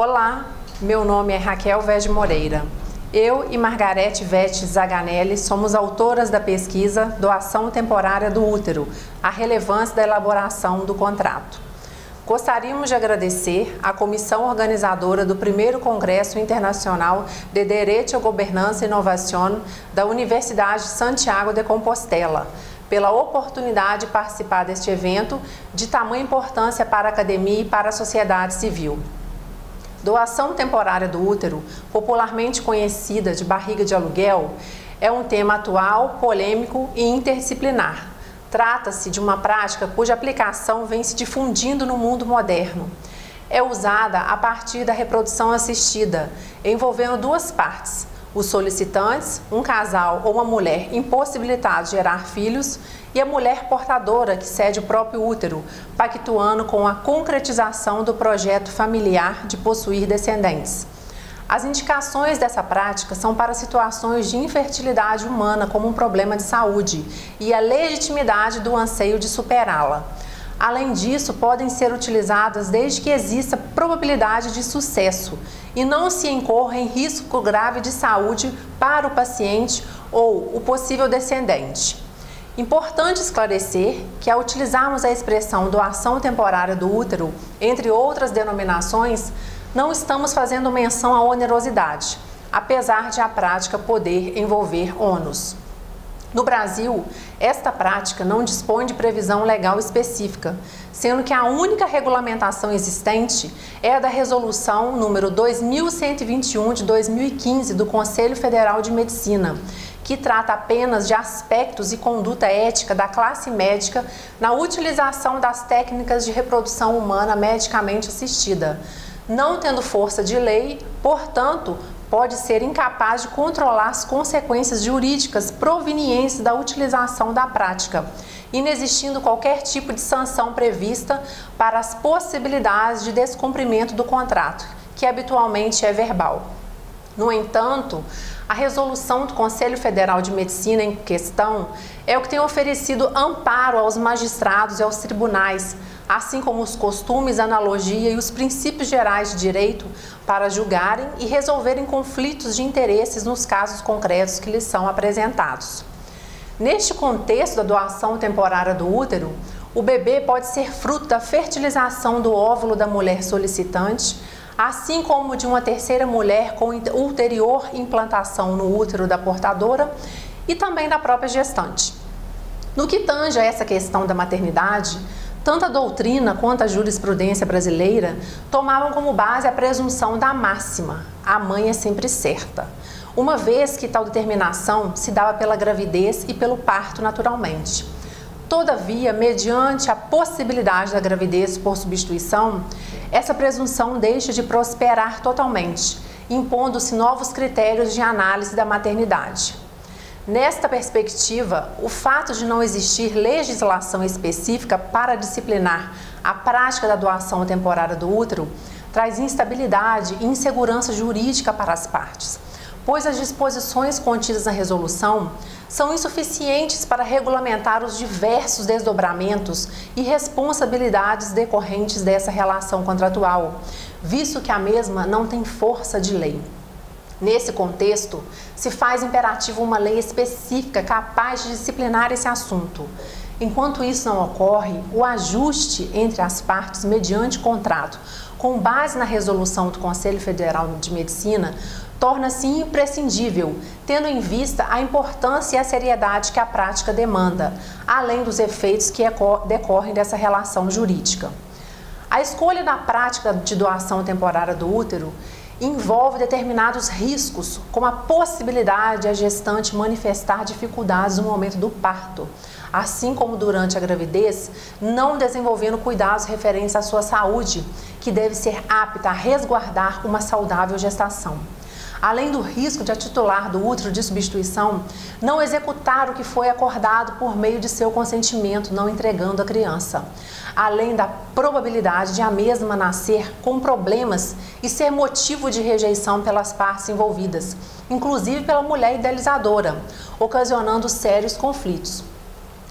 Olá, meu nome é Raquel Vede Moreira. Eu e Margarete Vete Zaganelli somos autoras da pesquisa Doação Temporária do Útero, a relevância da elaboração do contrato. Gostaríamos de agradecer à comissão organizadora do primeiro Congresso Internacional de Direito à Governança e Inovação da Universidade de Santiago de Compostela, pela oportunidade de participar deste evento de tamanha importância para a academia e para a sociedade civil. Doação temporária do útero, popularmente conhecida de barriga de aluguel, é um tema atual, polêmico e interdisciplinar. Trata-se de uma prática cuja aplicação vem se difundindo no mundo moderno. É usada a partir da reprodução assistida, envolvendo duas partes: os solicitantes, um casal ou uma mulher impossibilitados de gerar filhos, e a mulher portadora que cede o próprio útero, pactuando com a concretização do projeto familiar de possuir descendentes. As indicações dessa prática são para situações de infertilidade humana como um problema de saúde e a legitimidade do anseio de superá-la. Além disso, podem ser utilizadas desde que exista probabilidade de sucesso e não se incorra em risco grave de saúde para o paciente ou o possível descendente. Importante esclarecer que, ao utilizarmos a expressão doação temporária do útero, entre outras denominações, não estamos fazendo menção à onerosidade, apesar de a prática poder envolver ônus. No Brasil, esta prática não dispõe de previsão legal específica, sendo que a única regulamentação existente é a da Resolução número 2121 de 2015 do Conselho Federal de Medicina, que trata apenas de aspectos e conduta ética da classe médica na utilização das técnicas de reprodução humana medicamente assistida. Não tendo força de lei, portanto, pode ser incapaz de controlar as consequências jurídicas provenientes da utilização da prática, inexistindo qualquer tipo de sanção prevista para as possibilidades de descumprimento do contrato, que habitualmente é verbal. No entanto, a resolução do Conselho Federal de Medicina em questão é o que tem oferecido amparo aos magistrados e aos tribunais assim como os costumes, analogia e os princípios gerais de direito para julgarem e resolverem conflitos de interesses nos casos concretos que lhes são apresentados. Neste contexto da doação temporária do útero, o bebê pode ser fruto da fertilização do óvulo da mulher solicitante, assim como de uma terceira mulher com ulterior implantação no útero da portadora e também da própria gestante. No que tange a essa questão da maternidade, tanto a doutrina quanto a jurisprudência brasileira tomavam como base a presunção da máxima: a mãe é sempre certa, uma vez que tal determinação se dava pela gravidez e pelo parto naturalmente. Todavia, mediante a possibilidade da gravidez por substituição, essa presunção deixa de prosperar totalmente, impondo-se novos critérios de análise da maternidade. Nesta perspectiva, o fato de não existir legislação específica para disciplinar a prática da doação temporária do útero traz instabilidade e insegurança jurídica para as partes, pois as disposições contidas na resolução são insuficientes para regulamentar os diversos desdobramentos e responsabilidades decorrentes dessa relação contratual, visto que a mesma não tem força de lei. Nesse contexto, se faz imperativo uma lei específica capaz de disciplinar esse assunto. Enquanto isso não ocorre, o ajuste entre as partes mediante contrato, com base na resolução do Conselho Federal de Medicina, torna-se imprescindível, tendo em vista a importância e a seriedade que a prática demanda, além dos efeitos que decorrem dessa relação jurídica. A escolha da prática de doação temporária do útero envolve determinados riscos, como a possibilidade de a gestante manifestar dificuldades no momento do parto, assim como durante a gravidez, não desenvolvendo cuidados referentes à sua saúde, que deve ser apta a resguardar uma saudável gestação além do risco de a titular do útero de substituição não executar o que foi acordado por meio de seu consentimento, não entregando a criança, além da probabilidade de a mesma nascer com problemas e ser motivo de rejeição pelas partes envolvidas, inclusive pela mulher idealizadora, ocasionando sérios conflitos.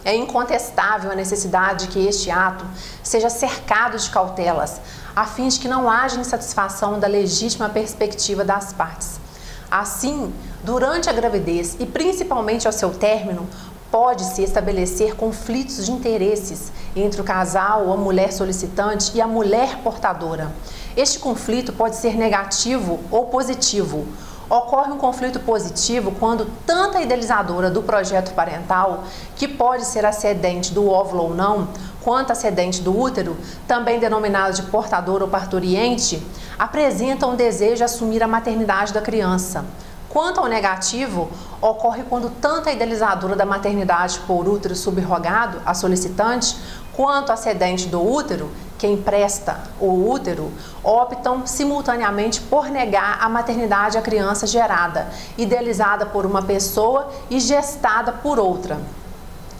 É incontestável a necessidade de que este ato seja cercado de cautelas, a fim de que não haja insatisfação da legítima perspectiva das partes. Assim, durante a gravidez e principalmente ao seu término, pode-se estabelecer conflitos de interesses entre o casal ou a mulher solicitante e a mulher portadora. Este conflito pode ser negativo ou positivo. Ocorre um conflito positivo quando tanto a idealizadora do projeto parental, que pode ser ascendente do óvulo ou não, quanto ascendente do útero, também denominado de portador ou parturiente, apresentam um desejo de assumir a maternidade da criança. Quanto ao negativo, ocorre quando tanto a idealizadora da maternidade por útero subrogado, a solicitante, quanto a do útero, quem presta o útero, optam simultaneamente por negar a maternidade à criança gerada, idealizada por uma pessoa e gestada por outra.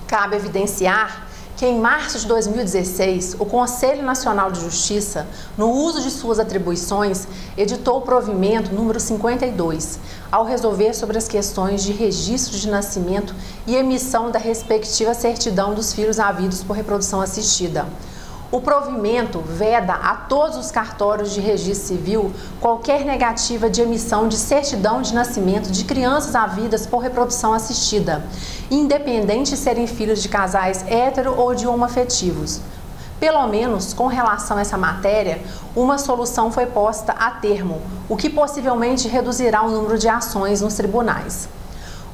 Cabe evidenciar que em março de 2016, o Conselho Nacional de Justiça, no uso de suas atribuições, editou o provimento número 52, ao resolver sobre as questões de registro de nascimento e emissão da respectiva certidão dos filhos havidos por reprodução assistida. O provimento veda a todos os cartórios de registro civil qualquer negativa de emissão de certidão de nascimento de crianças havidas por reprodução assistida, independente de serem filhos de casais hétero ou de homoafetivos. Pelo menos com relação a essa matéria, uma solução foi posta a termo, o que possivelmente reduzirá o número de ações nos tribunais.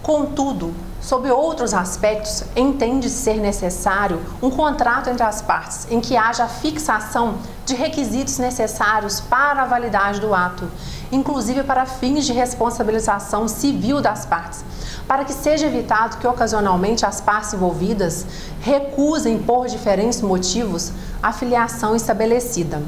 Contudo, sob outros aspectos, entende ser necessário um contrato entre as partes em que haja fixação de requisitos necessários para a validade do ato, inclusive para fins de responsabilização civil das partes, para que seja evitado que ocasionalmente as partes envolvidas recusem por diferentes motivos a filiação estabelecida.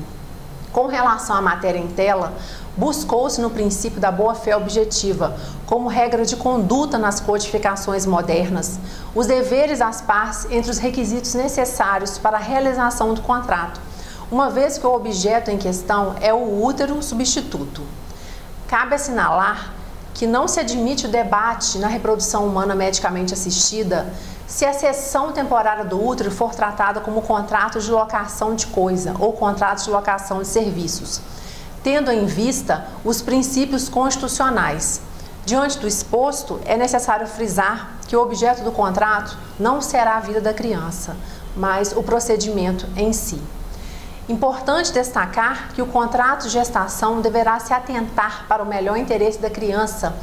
Com relação à matéria em tela, buscou-se no princípio da boa-fé objetiva, como regra de conduta nas codificações modernas, os deveres às partes entre os requisitos necessários para a realização do contrato, uma vez que o objeto em questão é o útero substituto. Cabe assinalar que não se admite o debate na reprodução humana medicamente assistida se a cessão temporária do útero for tratada como contrato de locação de coisa ou contrato de locação de serviços tendo em vista os princípios constitucionais. Diante do exposto, é necessário frisar que o objeto do contrato não será a vida da criança, mas o procedimento em si. Importante destacar que o contrato de gestação deverá se atentar para o melhor interesse da criança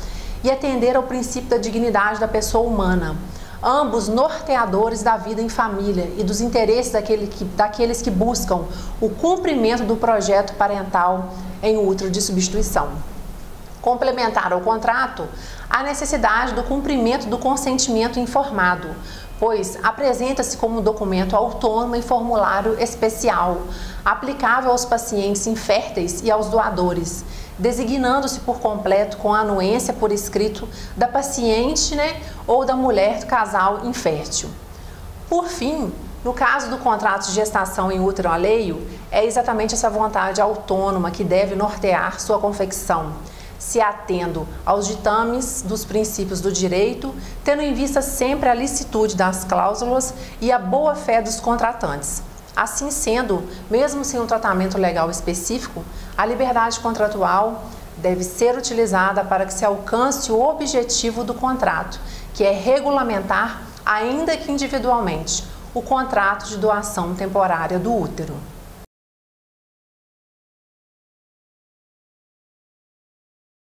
e atender ao princípio da dignidade da pessoa humana, ambos norteadores da vida em família e dos interesses daquele que, daqueles que buscam o cumprimento do projeto parental em útero de substituição. Complementar ao contrato, a necessidade do cumprimento do consentimento informado, pois apresenta-se como um documento autônomo e formulário especial, aplicável aos pacientes inférteis e aos doadores, designando-se por completo com a anuência por escrito da paciente né, ou da mulher do casal infértil. Por fim, no caso do contrato de gestação em útero alheio, é exatamente essa vontade autônoma que deve nortear sua confecção, se atendo aos ditames dos princípios do direito, tendo em vista sempre a licitude das cláusulas e a boa-fé dos contratantes. Assim sendo, mesmo sem um tratamento legal específico, a liberdade contratual deve ser utilizada para que se alcance o objetivo do contrato, que é regulamentar, ainda que individualmente, o contrato de doação temporária do útero.